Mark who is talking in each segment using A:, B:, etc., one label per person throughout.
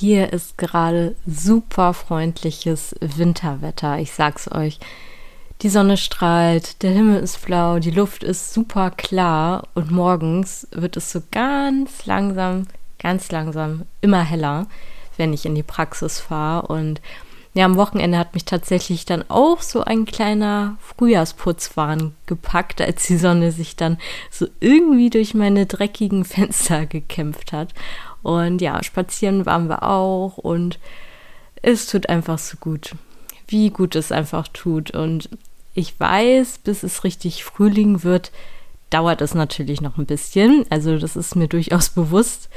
A: Hier ist gerade super freundliches Winterwetter. Ich sag's euch. Die Sonne strahlt, der Himmel ist blau, die Luft ist super klar und morgens wird es so ganz langsam, ganz langsam immer heller, wenn ich in die Praxis fahre. Und ja, am Wochenende hat mich tatsächlich dann auch so ein kleiner Frühjahrsputzwahn gepackt, als die Sonne sich dann so irgendwie durch meine dreckigen Fenster gekämpft hat. Und ja, spazieren waren wir auch und es tut einfach so gut. Wie gut es einfach tut. Und ich weiß, bis es richtig Frühling wird, dauert es natürlich noch ein bisschen. Also das ist mir durchaus bewusst.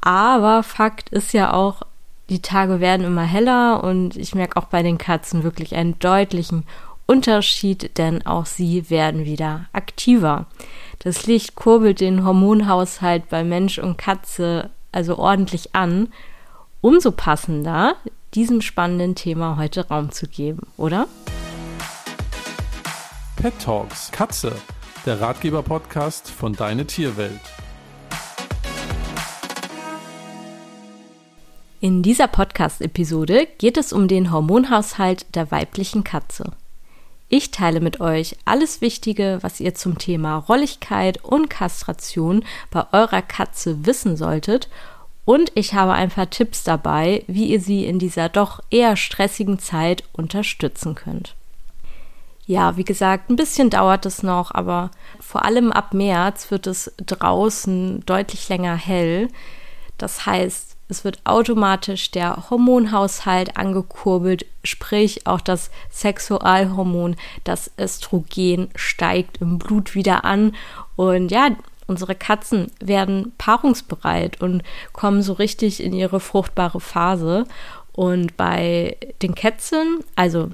A: Aber Fakt ist ja auch, die Tage werden immer heller und ich merke auch bei den Katzen wirklich einen deutlichen Unterschied, denn auch sie werden wieder aktiver. Das Licht kurbelt den Hormonhaushalt bei Mensch und Katze also ordentlich an. Umso passender, diesem spannenden Thema heute Raum zu geben, oder?
B: Pet Talks Katze, der Ratgeber-Podcast von Deine Tierwelt.
A: In dieser Podcast-Episode geht es um den Hormonhaushalt der weiblichen Katze. Ich teile mit euch alles Wichtige, was ihr zum Thema Rolligkeit und Kastration bei eurer Katze wissen solltet und ich habe ein paar Tipps dabei, wie ihr sie in dieser doch eher stressigen Zeit unterstützen könnt. Ja, wie gesagt, ein bisschen dauert es noch, aber vor allem ab März wird es draußen deutlich länger hell. Das heißt, es wird automatisch der Hormonhaushalt angekurbelt, sprich auch das Sexualhormon, das Östrogen steigt im Blut wieder an. Und ja, unsere Katzen werden paarungsbereit und kommen so richtig in ihre fruchtbare Phase. Und bei den Kätzchen, also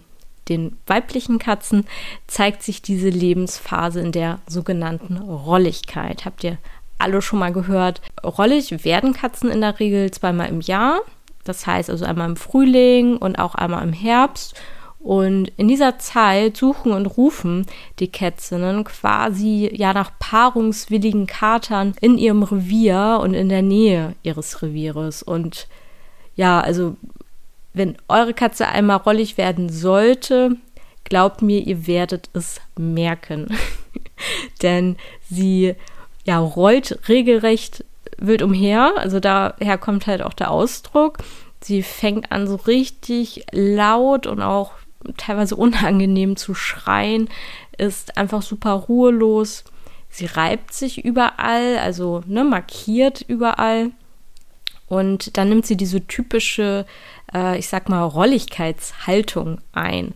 A: den weiblichen Katzen, zeigt sich diese Lebensphase in der sogenannten Rolligkeit. Habt ihr alle schon mal gehört. Rollig werden Katzen in der Regel zweimal im Jahr. Das heißt also einmal im Frühling und auch einmal im Herbst. Und in dieser Zeit suchen und rufen die Kätzinnen quasi ja nach paarungswilligen Katern in ihrem Revier und in der Nähe ihres Revieres. Und ja, also wenn eure Katze einmal rollig werden sollte, glaubt mir, ihr werdet es merken. Denn sie ja, rollt regelrecht wild umher. Also daher kommt halt auch der Ausdruck. Sie fängt an so richtig laut und auch teilweise unangenehm zu schreien, ist einfach super ruhelos. Sie reibt sich überall, also ne, markiert überall. Und dann nimmt sie diese typische, äh, ich sag mal, Rolligkeitshaltung ein.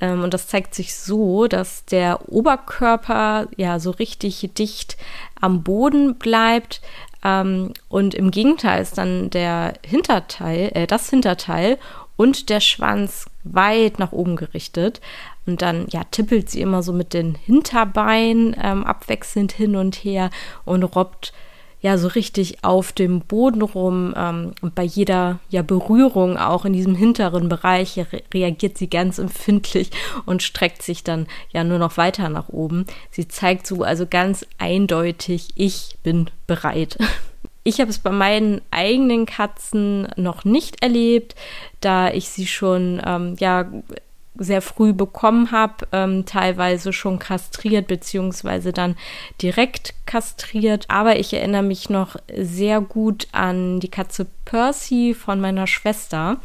A: Ähm, und das zeigt sich so, dass der Oberkörper ja so richtig dicht am Boden bleibt. Ähm, und im Gegenteil ist dann der Hinterteil, äh, das Hinterteil und der Schwanz weit nach oben gerichtet. Und dann ja tippelt sie immer so mit den Hinterbeinen ähm, abwechselnd hin und her und robbt ja so richtig auf dem Boden rum ähm, und bei jeder ja Berührung auch in diesem hinteren Bereich re reagiert sie ganz empfindlich und streckt sich dann ja nur noch weiter nach oben. Sie zeigt so also ganz eindeutig, ich bin bereit. Ich habe es bei meinen eigenen Katzen noch nicht erlebt, da ich sie schon ähm, ja sehr früh bekommen habe, ähm, teilweise schon kastriert beziehungsweise dann direkt kastriert. Aber ich erinnere mich noch sehr gut an die Katze Percy von meiner Schwester.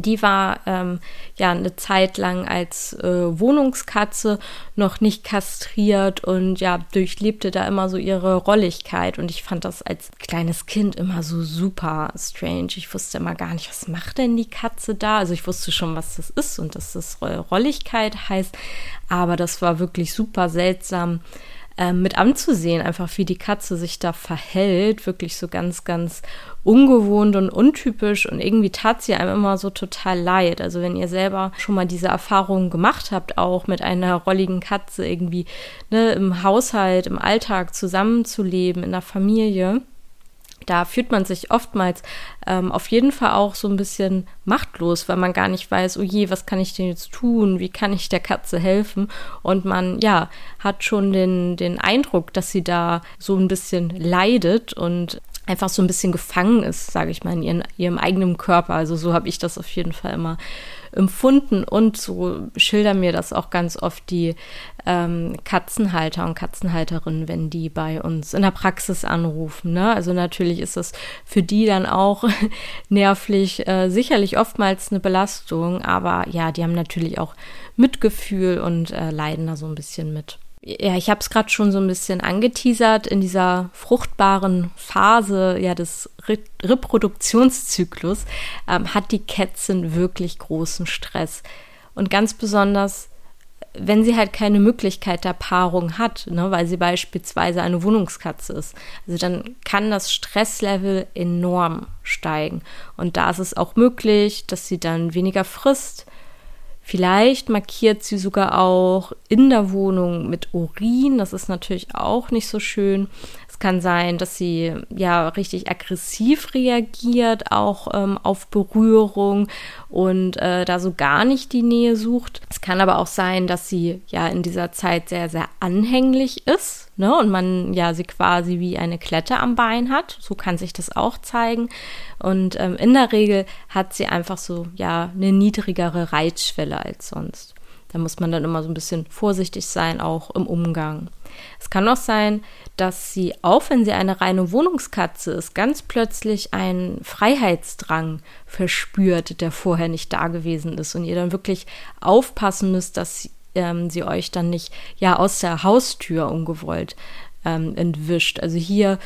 A: Die war ähm, ja eine Zeit lang als äh, Wohnungskatze noch nicht kastriert und ja durchlebte da immer so ihre Rolligkeit und ich fand das als kleines Kind immer so super strange. Ich wusste immer gar nicht, was macht denn die Katze da? Also ich wusste schon, was das ist und dass das Rolligkeit heißt, aber das war wirklich super seltsam ähm, mit anzusehen, einfach wie die Katze sich da verhält, wirklich so ganz, ganz ungewohnt und untypisch und irgendwie tat sie einem immer so total leid. Also wenn ihr selber schon mal diese Erfahrung gemacht habt, auch mit einer rolligen Katze irgendwie ne, im Haushalt, im Alltag zusammenzuleben, in der Familie, da fühlt man sich oftmals ähm, auf jeden Fall auch so ein bisschen machtlos, weil man gar nicht weiß, oh je, was kann ich denn jetzt tun? Wie kann ich der Katze helfen? Und man, ja, hat schon den, den Eindruck, dass sie da so ein bisschen leidet und einfach so ein bisschen gefangen ist, sage ich mal, in ihren, ihrem eigenen Körper. Also so habe ich das auf jeden Fall immer empfunden und so schildern mir das auch ganz oft die ähm, Katzenhalter und Katzenhalterinnen, wenn die bei uns in der Praxis anrufen. Ne? Also natürlich ist das für die dann auch nervlich äh, sicherlich oftmals eine Belastung, aber ja, die haben natürlich auch Mitgefühl und äh, leiden da so ein bisschen mit ja, ich habe es gerade schon so ein bisschen angeteasert, in dieser fruchtbaren Phase ja, des Re Reproduktionszyklus ähm, hat die Kätzin wirklich großen Stress. Und ganz besonders, wenn sie halt keine Möglichkeit der Paarung hat, ne, weil sie beispielsweise eine Wohnungskatze ist. Also dann kann das Stresslevel enorm steigen. Und da ist es auch möglich, dass sie dann weniger frisst, Vielleicht markiert sie sogar auch in der Wohnung mit Urin. Das ist natürlich auch nicht so schön. Es kann sein, dass sie ja richtig aggressiv reagiert, auch ähm, auf Berührung und äh, da so gar nicht die Nähe sucht. Es kann aber auch sein, dass sie ja in dieser Zeit sehr, sehr anhänglich ist ne? und man ja sie quasi wie eine Klette am Bein hat. So kann sich das auch zeigen. Und ähm, in der Regel hat sie einfach so ja eine niedrigere Reizschwelle als sonst. Da muss man dann immer so ein bisschen vorsichtig sein, auch im Umgang. Es kann auch sein, dass sie, auch wenn sie eine reine Wohnungskatze ist, ganz plötzlich einen Freiheitsdrang verspürt, der vorher nicht da gewesen ist und ihr dann wirklich aufpassen müsst, dass sie, ähm, sie euch dann nicht ja aus der Haustür ungewollt ähm, entwischt. Also hier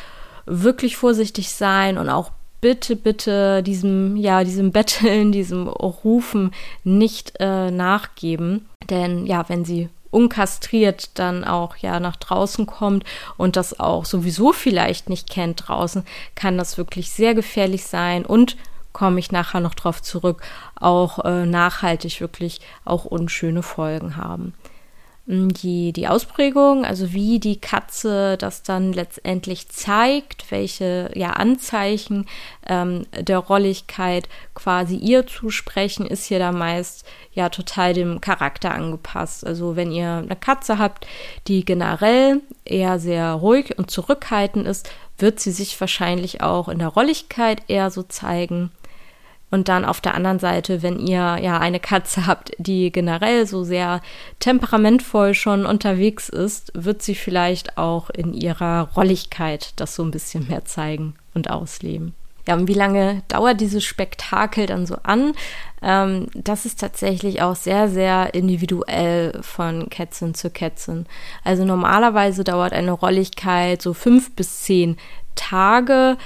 A: wirklich vorsichtig sein und auch bitte, bitte diesem, ja, diesem Betteln, diesem Rufen nicht äh, nachgeben. Denn ja, wenn sie unkastriert dann auch ja nach draußen kommt und das auch sowieso vielleicht nicht kennt draußen, kann das wirklich sehr gefährlich sein und komme ich nachher noch drauf zurück, auch äh, nachhaltig wirklich auch unschöne Folgen haben die, die Ausprägung, also wie die Katze das dann letztendlich zeigt, welche ja, Anzeichen ähm, der Rolligkeit quasi ihr zusprechen, ist hier da meist ja total dem Charakter angepasst. Also wenn ihr eine Katze habt, die generell eher sehr ruhig und zurückhaltend ist, wird sie sich wahrscheinlich auch in der Rolligkeit eher so zeigen. Und dann auf der anderen Seite, wenn ihr ja eine Katze habt, die generell so sehr temperamentvoll schon unterwegs ist, wird sie vielleicht auch in ihrer Rolligkeit das so ein bisschen mehr zeigen und ausleben. Ja, und wie lange dauert dieses Spektakel dann so an? Ähm, das ist tatsächlich auch sehr, sehr individuell von Kätzin zu Kätzin. Also normalerweise dauert eine Rolligkeit so fünf bis zehn Tage,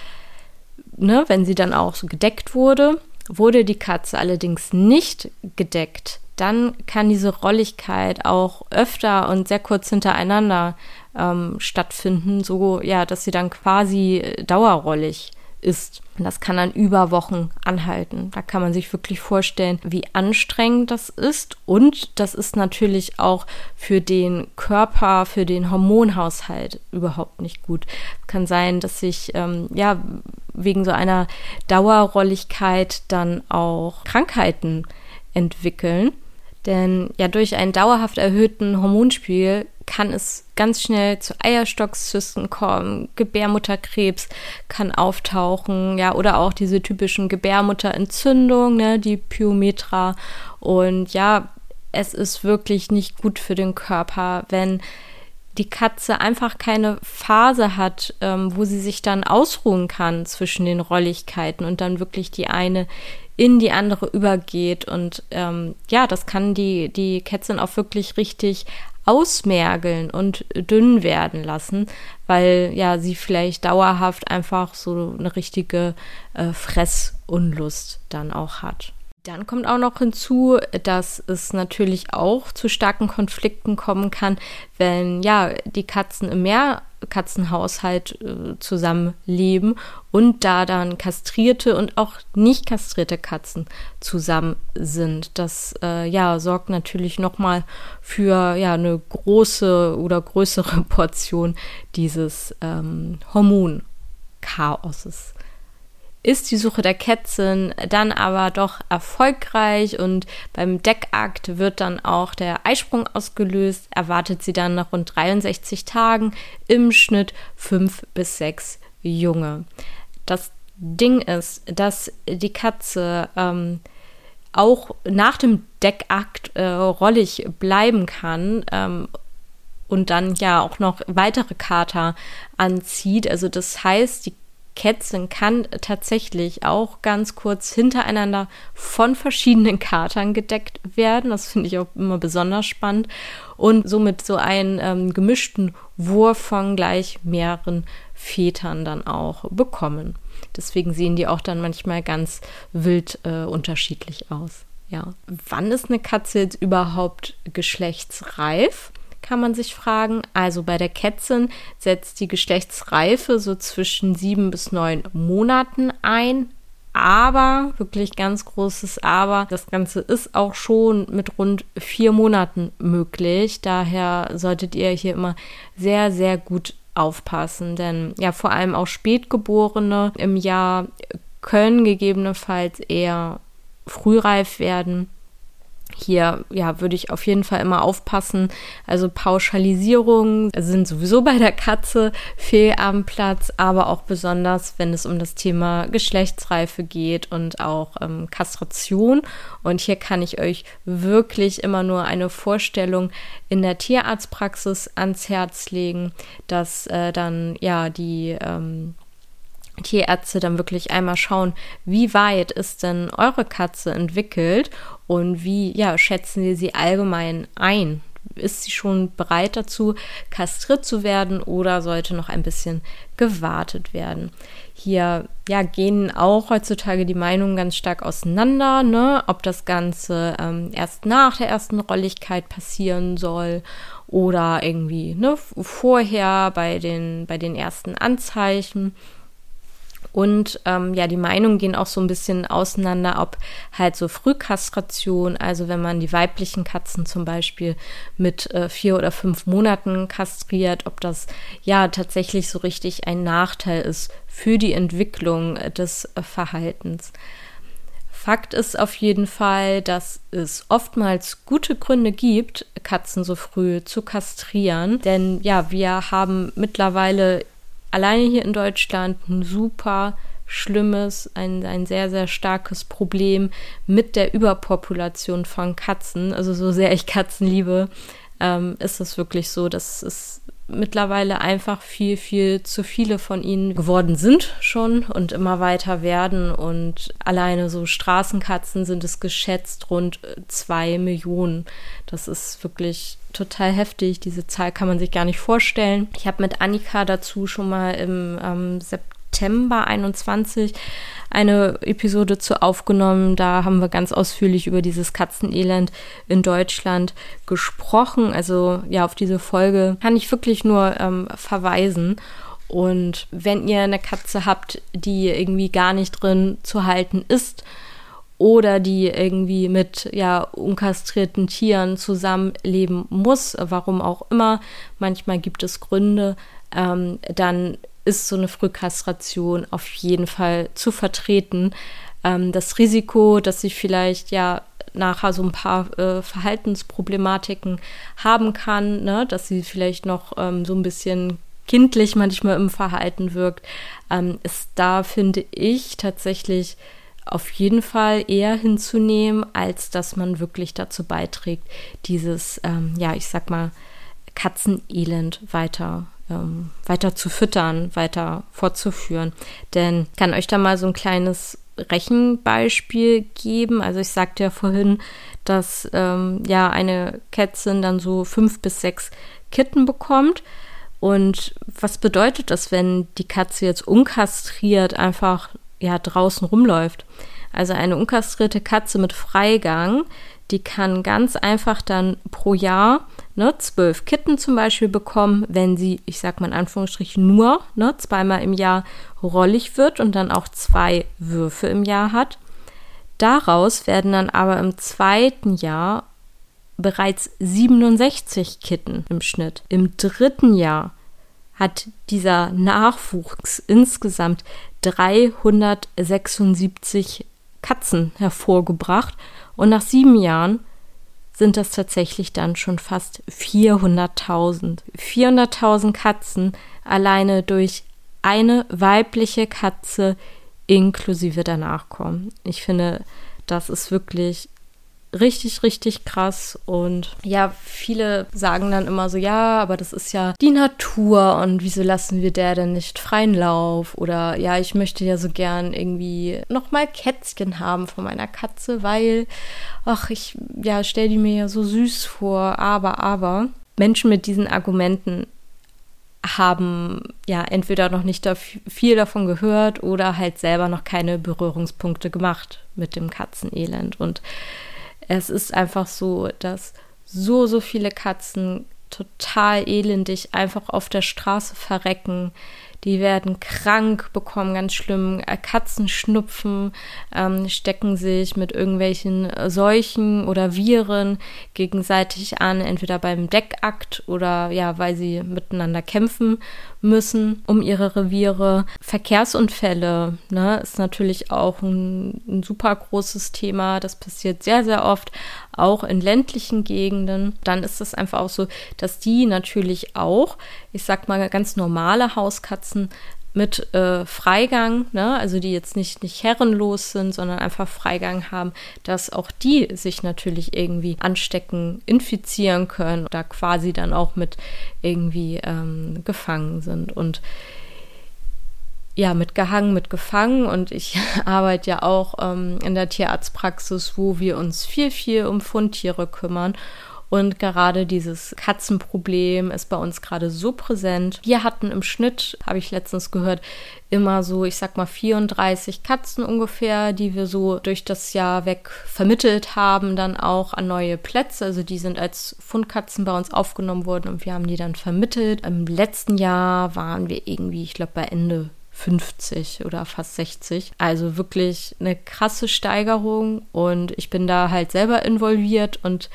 A: ne, wenn sie dann auch so gedeckt wurde. Wurde die Katze allerdings nicht gedeckt, dann kann diese Rolligkeit auch öfter und sehr kurz hintereinander ähm, stattfinden, so ja, dass sie dann quasi dauerrollig ist. Das kann dann über Wochen anhalten. Da kann man sich wirklich vorstellen, wie anstrengend das ist. Und das ist natürlich auch für den Körper, für den Hormonhaushalt überhaupt nicht gut. Kann sein, dass sich ähm, ja wegen so einer Dauerrolligkeit dann auch Krankheiten entwickeln. Denn ja, durch einen dauerhaft erhöhten Hormonspiegel kann es ganz schnell zu Eierstockzysten kommen, Gebärmutterkrebs kann auftauchen, ja, oder auch diese typischen Gebärmutterentzündungen, ne, die Pyometra. Und ja, es ist wirklich nicht gut für den Körper, wenn die Katze einfach keine Phase hat, ähm, wo sie sich dann ausruhen kann zwischen den Rolligkeiten und dann wirklich die eine in die andere übergeht. Und ähm, ja, das kann die, die Kätzin auch wirklich richtig ausmergeln und dünn werden lassen, weil ja sie vielleicht dauerhaft einfach so eine richtige äh, Fressunlust dann auch hat. Dann kommt auch noch hinzu, dass es natürlich auch zu starken Konflikten kommen kann, wenn ja die Katzen im Mehrkatzenhaushalt äh, zusammenleben und da dann kastrierte und auch nicht kastrierte Katzen zusammen sind. Das äh, ja sorgt natürlich nochmal für ja eine große oder größere Portion dieses ähm, Hormonchaoses ist die Suche der Kätzin dann aber doch erfolgreich und beim Deckakt wird dann auch der Eisprung ausgelöst, erwartet sie dann nach rund 63 Tagen im Schnitt fünf bis sechs Junge. das Ding ist, dass die Katze ähm, auch nach dem Deckakt äh, rollig bleiben kann ähm, und dann ja auch noch weitere Kater anzieht. Also das heißt, die Kätzchen kann tatsächlich auch ganz kurz hintereinander von verschiedenen Katern gedeckt werden. Das finde ich auch immer besonders spannend. Und somit so einen ähm, gemischten Wurf von gleich mehreren Vätern dann auch bekommen. Deswegen sehen die auch dann manchmal ganz wild äh, unterschiedlich aus. Ja. Wann ist eine Katze jetzt überhaupt geschlechtsreif? Kann man sich fragen. Also bei der Kätzin setzt die Geschlechtsreife so zwischen sieben bis neun Monaten ein. Aber, wirklich ganz großes Aber, das Ganze ist auch schon mit rund vier Monaten möglich. Daher solltet ihr hier immer sehr, sehr gut aufpassen. Denn ja, vor allem auch Spätgeborene im Jahr können gegebenenfalls eher frühreif werden hier ja, würde ich auf jeden Fall immer aufpassen. Also Pauschalisierungen sind sowieso bei der Katze fehl am Platz, aber auch besonders, wenn es um das Thema Geschlechtsreife geht und auch ähm, Kastration. Und hier kann ich euch wirklich immer nur eine Vorstellung in der Tierarztpraxis ans Herz legen, dass äh, dann ja die ähm, Tierärzte dann wirklich einmal schauen, wie weit ist denn eure Katze entwickelt und wie ja, schätzen Sie sie allgemein ein? Ist sie schon bereit dazu, kastriert zu werden oder sollte noch ein bisschen gewartet werden? Hier ja, gehen auch heutzutage die Meinungen ganz stark auseinander, ne? ob das Ganze ähm, erst nach der ersten Rolligkeit passieren soll oder irgendwie ne, vorher bei den, bei den ersten Anzeichen. Und ähm, ja, die Meinungen gehen auch so ein bisschen auseinander, ob halt so Frühkastration, also wenn man die weiblichen Katzen zum Beispiel mit äh, vier oder fünf Monaten kastriert, ob das ja tatsächlich so richtig ein Nachteil ist für die Entwicklung des äh, Verhaltens. Fakt ist auf jeden Fall, dass es oftmals gute Gründe gibt, Katzen so früh zu kastrieren. Denn ja, wir haben mittlerweile alleine hier in Deutschland ein super schlimmes, ein, ein sehr, sehr starkes Problem mit der Überpopulation von Katzen. Also so sehr ich Katzen liebe, ähm, ist es wirklich so, dass es mittlerweile einfach viel, viel zu viele von ihnen geworden sind schon und immer weiter werden. Und alleine so Straßenkatzen sind es geschätzt rund zwei Millionen. Das ist wirklich total heftig. Diese Zahl kann man sich gar nicht vorstellen. Ich habe mit Annika dazu schon mal im ähm, September 21 eine Episode zu aufgenommen. Da haben wir ganz ausführlich über dieses Katzenelend in Deutschland gesprochen. Also ja, auf diese Folge kann ich wirklich nur ähm, verweisen. Und wenn ihr eine Katze habt, die irgendwie gar nicht drin zu halten ist, oder die irgendwie mit ja unkastrierten Tieren zusammenleben muss, warum auch immer. Manchmal gibt es Gründe, ähm, dann ist so eine Frühkastration auf jeden Fall zu vertreten. Ähm, das Risiko, dass sie vielleicht ja nachher so ein paar äh, Verhaltensproblematiken haben kann, ne? dass sie vielleicht noch ähm, so ein bisschen kindlich manchmal im Verhalten wirkt, ähm, ist da, finde ich, tatsächlich auf jeden Fall eher hinzunehmen, als dass man wirklich dazu beiträgt, dieses, ähm, ja, ich sag mal, Katzenelend weiter, ähm, weiter zu füttern, weiter fortzuführen. Denn ich kann euch da mal so ein kleines Rechenbeispiel geben. Also ich sagte ja vorhin, dass ähm, ja eine Kätzin dann so fünf bis sechs Kitten bekommt. Und was bedeutet das, wenn die Katze jetzt unkastriert einfach ja draußen rumläuft. Also eine unkastrierte Katze mit Freigang, die kann ganz einfach dann pro Jahr ne, zwölf Kitten zum Beispiel bekommen, wenn sie, ich sag mal in Anführungsstrichen, nur ne, zweimal im Jahr rollig wird und dann auch zwei Würfe im Jahr hat. Daraus werden dann aber im zweiten Jahr bereits 67 Kitten im Schnitt. Im dritten Jahr hat dieser Nachwuchs insgesamt 376 Katzen hervorgebracht und nach sieben Jahren sind das tatsächlich dann schon fast 400.000. 400.000 Katzen alleine durch eine weibliche Katze inklusive der Nachkommen. Ich finde, das ist wirklich richtig, richtig krass. Und ja, viele sagen dann immer so, ja, aber das ist ja die Natur und wieso lassen wir der denn nicht freien Lauf? Oder ja, ich möchte ja so gern irgendwie nochmal Kätzchen haben von meiner Katze, weil, ach, ich, ja, stell die mir ja so süß vor, aber, aber. Menschen mit diesen Argumenten haben ja entweder noch nicht viel davon gehört oder halt selber noch keine Berührungspunkte gemacht mit dem Katzenelend. Und es ist einfach so, dass so, so viele Katzen total elendig einfach auf der Straße verrecken, die werden krank, bekommen ganz schlimm äh, Katzenschnupfen, ähm, stecken sich mit irgendwelchen äh, Seuchen oder Viren gegenseitig an, entweder beim Deckakt oder ja, weil sie miteinander kämpfen müssen um ihre Reviere. Verkehrsunfälle ne, ist natürlich auch ein, ein super großes Thema. Das passiert sehr, sehr oft, auch in ländlichen Gegenden. Dann ist es einfach auch so, dass die natürlich auch, ich sag mal, ganz normale Hauskatzen mit äh, Freigang, ne, also die jetzt nicht, nicht herrenlos sind, sondern einfach Freigang haben, dass auch die sich natürlich irgendwie anstecken, infizieren können, da quasi dann auch mit irgendwie ähm, gefangen sind. Und ja, mitgehangen, mitgefangen und ich arbeite ja auch ähm, in der Tierarztpraxis, wo wir uns viel, viel um Fundtiere kümmern und gerade dieses Katzenproblem ist bei uns gerade so präsent. Wir hatten im Schnitt, habe ich letztens gehört, immer so, ich sag mal, 34 Katzen ungefähr, die wir so durch das Jahr weg vermittelt haben, dann auch an neue Plätze. Also die sind als Fundkatzen bei uns aufgenommen worden und wir haben die dann vermittelt. Im letzten Jahr waren wir irgendwie, ich glaube, bei Ende 50 oder fast 60. Also wirklich eine krasse Steigerung und ich bin da halt selber involviert und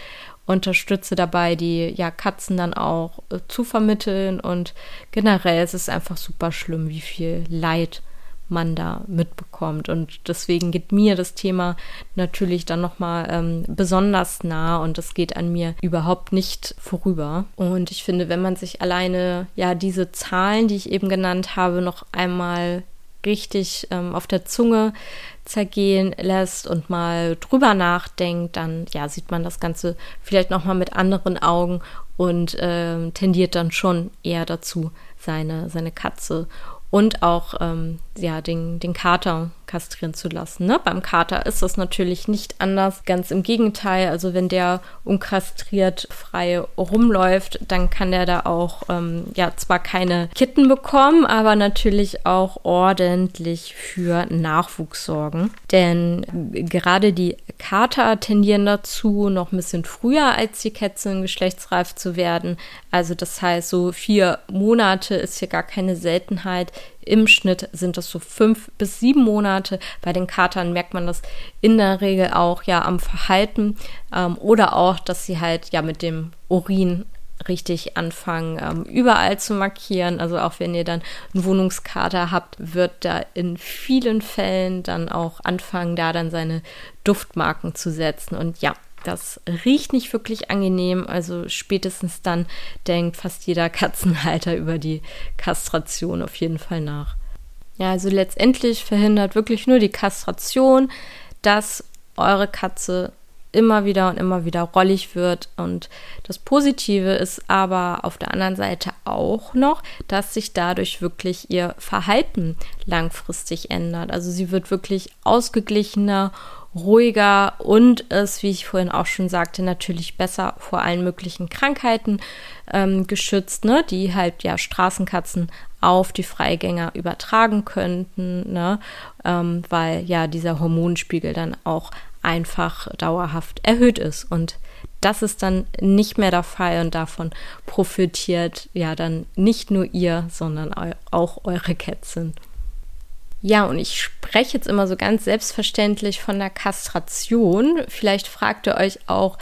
A: unterstütze dabei, die ja Katzen dann auch äh, zu vermitteln und generell ist es einfach super schlimm, wie viel Leid man da mitbekommt. Und deswegen geht mir das Thema natürlich dann nochmal ähm, besonders nah und es geht an mir überhaupt nicht vorüber. Und ich finde, wenn man sich alleine ja diese Zahlen, die ich eben genannt habe, noch einmal richtig ähm, auf der Zunge zergehen lässt und mal drüber nachdenkt, dann ja, sieht man das Ganze vielleicht nochmal mit anderen Augen und äh, tendiert dann schon eher dazu, seine, seine Katze und auch ähm, ja, den, den Kater kastrieren zu lassen. Ne? Beim Kater ist das natürlich nicht anders. Ganz im Gegenteil, also wenn der unkastriert frei rumläuft, dann kann der da auch ähm, ja zwar keine Kitten bekommen, aber natürlich auch ordentlich für Nachwuchs sorgen. Denn gerade die Kater tendieren dazu, noch ein bisschen früher als die Kätzchen geschlechtsreif zu werden. Also das heißt, so vier Monate ist hier gar keine Seltenheit. Im Schnitt sind das so fünf bis sieben Monate. Bei den Katern merkt man das in der Regel auch ja am Verhalten ähm, oder auch, dass sie halt ja mit dem Urin richtig anfangen, ähm, überall zu markieren. Also auch wenn ihr dann einen Wohnungskater habt, wird da in vielen Fällen dann auch anfangen, da dann seine Duftmarken zu setzen. Und ja, das riecht nicht wirklich angenehm, also spätestens dann denkt fast jeder Katzenhalter über die Kastration auf jeden Fall nach. Ja, also letztendlich verhindert wirklich nur die Kastration, dass eure Katze immer wieder und immer wieder rollig wird. Und das Positive ist aber auf der anderen Seite auch noch, dass sich dadurch wirklich ihr Verhalten langfristig ändert. Also sie wird wirklich ausgeglichener ruhiger und ist, wie ich vorhin auch schon sagte, natürlich besser vor allen möglichen Krankheiten ähm, geschützt, ne, die halt ja Straßenkatzen auf die Freigänger übertragen könnten, ne, ähm, weil ja dieser Hormonspiegel dann auch einfach dauerhaft erhöht ist und das ist dann nicht mehr der Fall und davon profitiert ja dann nicht nur ihr, sondern auch eure Kätzchen. Ja, und ich spreche jetzt immer so ganz selbstverständlich von der Kastration. Vielleicht fragt ihr euch auch,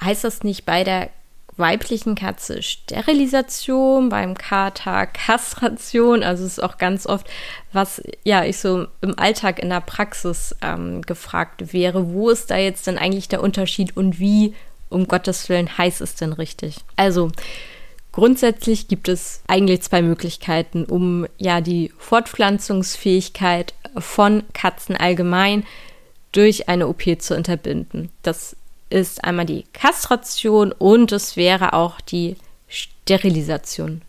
A: heißt das nicht bei der weiblichen Katze Sterilisation, beim Kater Kastration? Also es ist auch ganz oft, was ja ich so im Alltag in der Praxis ähm, gefragt wäre, wo ist da jetzt denn eigentlich der Unterschied und wie, um Gottes Willen, heißt es denn richtig? Also Grundsätzlich gibt es eigentlich zwei Möglichkeiten, um ja die Fortpflanzungsfähigkeit von Katzen allgemein durch eine OP zu unterbinden. Das ist einmal die Kastration und es wäre auch die Sterilisation.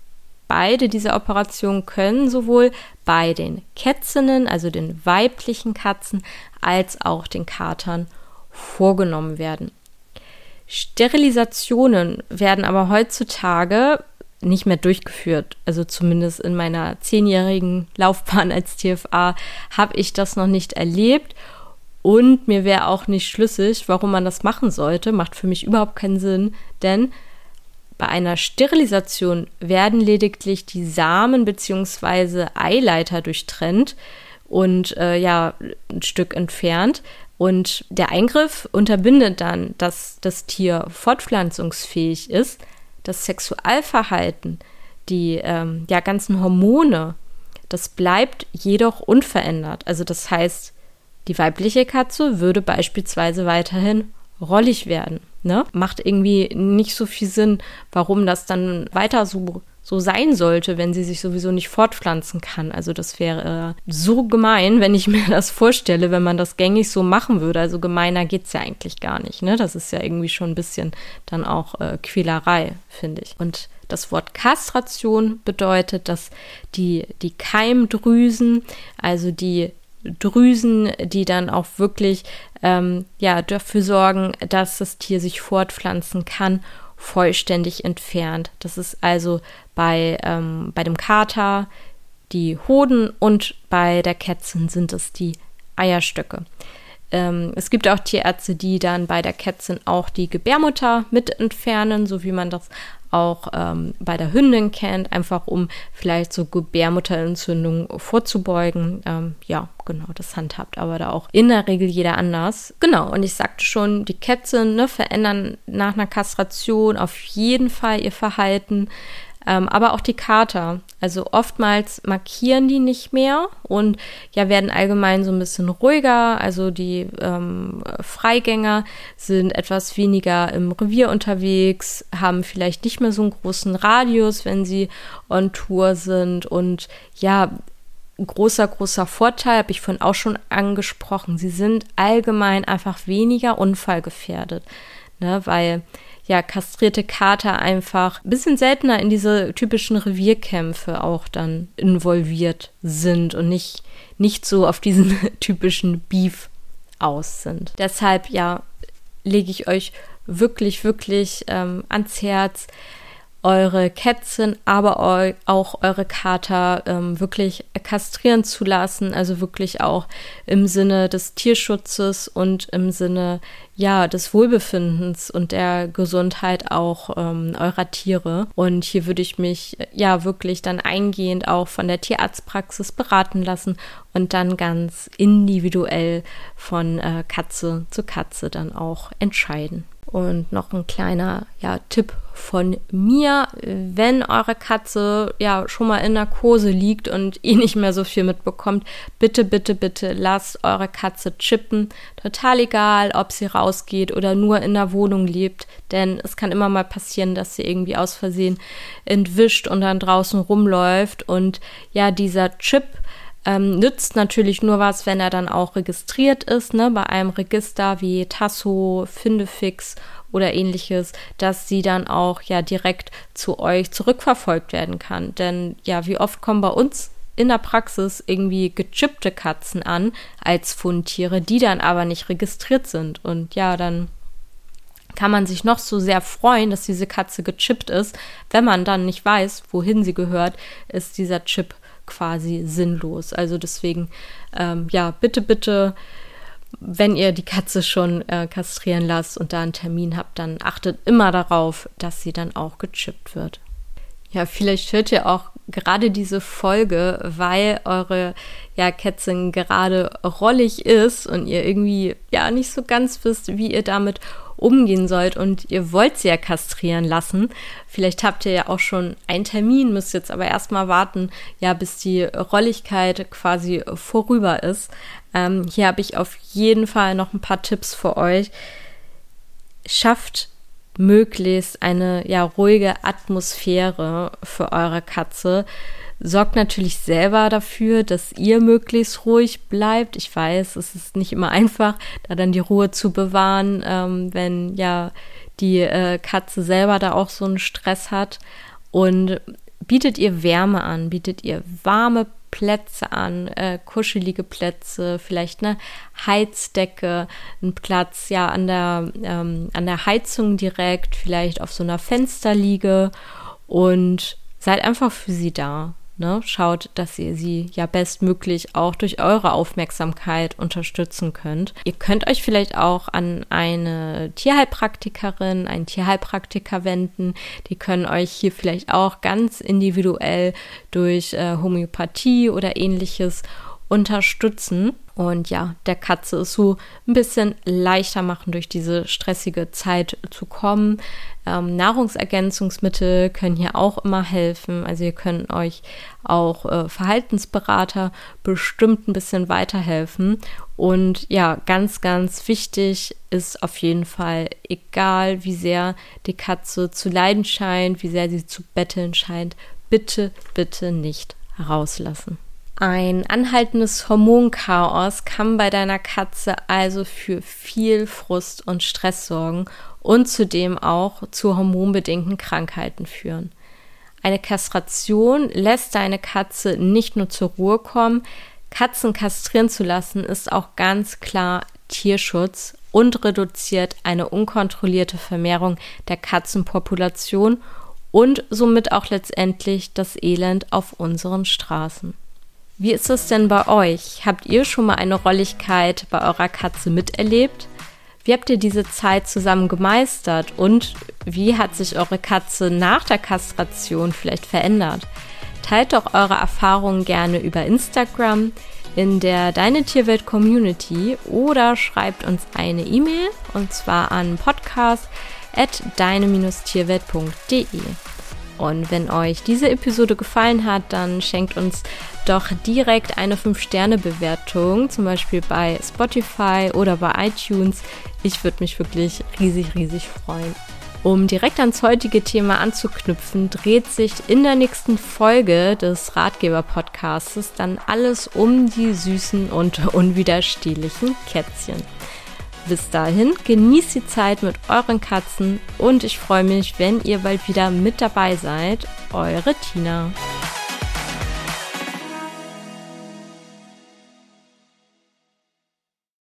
A: Beide dieser Operationen können sowohl bei den Kätzinnen, also den weiblichen Katzen, als auch den Katern vorgenommen werden. Sterilisationen werden aber heutzutage nicht mehr durchgeführt. Also zumindest in meiner zehnjährigen Laufbahn als TFA habe ich das noch nicht erlebt. Und mir wäre auch nicht schlüssig, warum man das machen sollte. Macht für mich überhaupt keinen Sinn, denn bei einer Sterilisation werden lediglich die Samen bzw. Eileiter durchtrennt und äh, ja, ein Stück entfernt. Und der Eingriff unterbindet dann, dass das Tier fortpflanzungsfähig ist. Das Sexualverhalten, die ähm, ja, ganzen Hormone, das bleibt jedoch unverändert. Also das heißt, die weibliche Katze würde beispielsweise weiterhin rollig werden. Ne? Macht irgendwie nicht so viel Sinn, warum das dann weiter so so sein sollte, wenn sie sich sowieso nicht fortpflanzen kann. Also das wäre äh, so gemein, wenn ich mir das vorstelle, wenn man das gängig so machen würde. Also gemeiner geht es ja eigentlich gar nicht. Ne? Das ist ja irgendwie schon ein bisschen dann auch äh, Quälerei, finde ich. Und das Wort Kastration bedeutet, dass die, die Keimdrüsen, also die Drüsen, die dann auch wirklich ähm, ja, dafür sorgen, dass das Tier sich fortpflanzen kann vollständig entfernt. Das ist also bei, ähm, bei dem Kater die Hoden und bei der Kätzin sind es die Eierstöcke. Ähm, es gibt auch Tierärzte, die dann bei der Kätzin auch die Gebärmutter mit entfernen, so wie man das auch ähm, bei der Hündin kennt, einfach um vielleicht so Gebärmutterentzündungen vorzubeugen. Ähm, ja, genau, das handhabt aber da auch in der Regel jeder anders. Genau, und ich sagte schon, die Kätzchen ne, verändern nach einer Kastration auf jeden Fall ihr Verhalten. Ähm, aber auch die Kater. Also oftmals markieren die nicht mehr und ja, werden allgemein so ein bisschen ruhiger. Also die ähm, Freigänger sind etwas weniger im Revier unterwegs, haben vielleicht nicht mehr so einen großen Radius, wenn sie on Tour sind. Und ja, großer, großer Vorteil, habe ich vorhin auch schon angesprochen. Sie sind allgemein einfach weniger unfallgefährdet. Ne, weil ja, kastrierte Kater einfach ein bisschen seltener in diese typischen Revierkämpfe auch dann involviert sind und nicht, nicht so auf diesen typischen Beef aus sind. Deshalb, ja, lege ich euch wirklich, wirklich ähm, ans Herz, eure Kätzchen, aber auch eure Kater ähm, wirklich kastrieren zu lassen, also wirklich auch im Sinne des Tierschutzes und im Sinne ja des Wohlbefindens und der Gesundheit auch ähm, eurer Tiere. Und hier würde ich mich ja wirklich dann eingehend auch von der Tierarztpraxis beraten lassen und dann ganz individuell von äh, Katze zu Katze dann auch entscheiden. Und noch ein kleiner ja, Tipp von mir, wenn eure Katze ja schon mal in Narkose liegt und ihr nicht mehr so viel mitbekommt, bitte, bitte, bitte lasst eure Katze chippen. Total egal, ob sie rausgeht oder nur in der Wohnung lebt, denn es kann immer mal passieren, dass sie irgendwie aus Versehen entwischt und dann draußen rumläuft. Und ja, dieser Chip ähm, nützt natürlich nur was, wenn er dann auch registriert ist, ne, bei einem Register wie Tasso, Findefix oder ähnliches, dass sie dann auch ja direkt zu euch zurückverfolgt werden kann. Denn ja, wie oft kommen bei uns in der Praxis irgendwie gechippte Katzen an als Fundtiere, die dann aber nicht registriert sind. Und ja, dann kann man sich noch so sehr freuen, dass diese Katze gechippt ist. Wenn man dann nicht weiß, wohin sie gehört, ist dieser Chip quasi sinnlos. Also deswegen, ähm, ja, bitte, bitte, wenn ihr die Katze schon äh, kastrieren lasst und da einen Termin habt, dann achtet immer darauf, dass sie dann auch gechippt wird. Ja, vielleicht hört ihr auch gerade diese Folge, weil eure ja, Kätzchen gerade rollig ist und ihr irgendwie ja nicht so ganz wisst, wie ihr damit umgehen sollt und ihr wollt sie ja kastrieren lassen. Vielleicht habt ihr ja auch schon einen Termin, müsst jetzt aber erstmal warten, ja, bis die Rolligkeit quasi vorüber ist. Ähm, hier habe ich auf jeden Fall noch ein paar Tipps für euch. Schafft möglichst eine ja ruhige Atmosphäre für eure Katze. Sorgt natürlich selber dafür, dass ihr möglichst ruhig bleibt. Ich weiß, es ist nicht immer einfach, da dann die Ruhe zu bewahren, ähm, wenn ja die äh, Katze selber da auch so einen Stress hat. Und bietet ihr Wärme an, bietet ihr warme Plätze an, äh, kuschelige Plätze, vielleicht eine Heizdecke, ein Platz ja an der, ähm, an der Heizung direkt, vielleicht auf so einer Fensterliege und seid einfach für sie da. Ne? Schaut, dass ihr sie ja bestmöglich auch durch eure Aufmerksamkeit unterstützen könnt. Ihr könnt euch vielleicht auch an eine Tierheilpraktikerin, einen Tierheilpraktiker wenden. Die können euch hier vielleicht auch ganz individuell durch äh, Homöopathie oder ähnliches unterstützen und ja, der Katze ist so ein bisschen leichter machen, durch diese stressige Zeit zu kommen. Ähm, Nahrungsergänzungsmittel können hier auch immer helfen. Also ihr könnt euch auch äh, Verhaltensberater bestimmt ein bisschen weiterhelfen. Und ja, ganz, ganz wichtig ist auf jeden Fall, egal wie sehr die Katze zu leiden scheint, wie sehr sie zu betteln scheint, bitte, bitte nicht rauslassen. Ein anhaltendes Hormonchaos kann bei deiner Katze also für viel Frust und Stress sorgen und zudem auch zu hormonbedingten Krankheiten führen. Eine Kastration lässt deine Katze nicht nur zur Ruhe kommen, Katzen kastrieren zu lassen ist auch ganz klar Tierschutz und reduziert eine unkontrollierte Vermehrung der Katzenpopulation und somit auch letztendlich das Elend auf unseren Straßen. Wie ist es denn bei euch? Habt ihr schon mal eine Rolligkeit bei eurer Katze miterlebt? Wie habt ihr diese Zeit zusammen gemeistert und wie hat sich eure Katze nach der Kastration vielleicht verändert? Teilt doch eure Erfahrungen gerne über Instagram in der Deine Tierwelt Community oder schreibt uns eine E-Mail und zwar an podcast at deine-tierwelt.de. Und wenn euch diese Episode gefallen hat, dann schenkt uns doch direkt eine 5-Sterne-Bewertung, zum Beispiel bei Spotify oder bei iTunes. Ich würde mich wirklich riesig, riesig freuen. Um direkt ans heutige Thema anzuknüpfen, dreht sich in der nächsten Folge des Ratgeber-Podcasts dann alles um die süßen und unwiderstehlichen Kätzchen. Bis dahin, genießt die Zeit mit euren Katzen und ich freue mich, wenn ihr bald wieder mit dabei seid. Eure Tina.